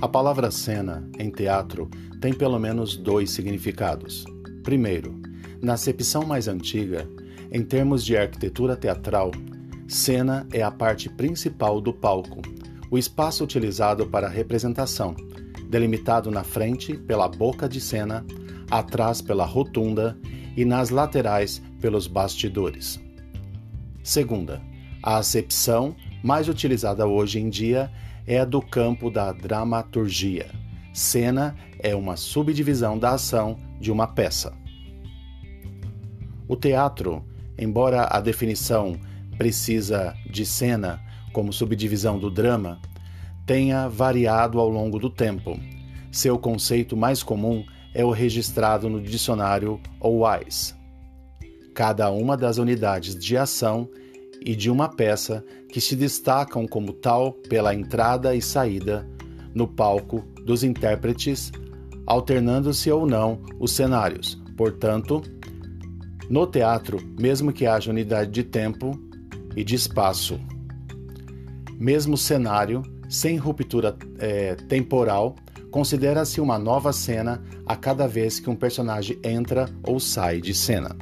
A palavra cena, em teatro, tem pelo menos dois significados. Primeiro, na acepção mais antiga, em termos de arquitetura teatral, cena é a parte principal do palco, o espaço utilizado para a representação, delimitado na frente pela boca de cena, atrás pela rotunda e nas laterais pelos bastidores. Segunda, a acepção mais utilizada hoje em dia é do campo da dramaturgia. Cena é uma subdivisão da ação de uma peça. O teatro, embora a definição precisa de cena como subdivisão do drama, tenha variado ao longo do tempo. Seu conceito mais comum é o registrado no dicionário OWISE. Cada uma das unidades de ação e de uma peça que se destacam como tal pela entrada e saída no palco dos intérpretes, alternando-se ou não os cenários. Portanto, no teatro, mesmo que haja unidade de tempo e de espaço, mesmo cenário, sem ruptura é, temporal, considera-se uma nova cena a cada vez que um personagem entra ou sai de cena.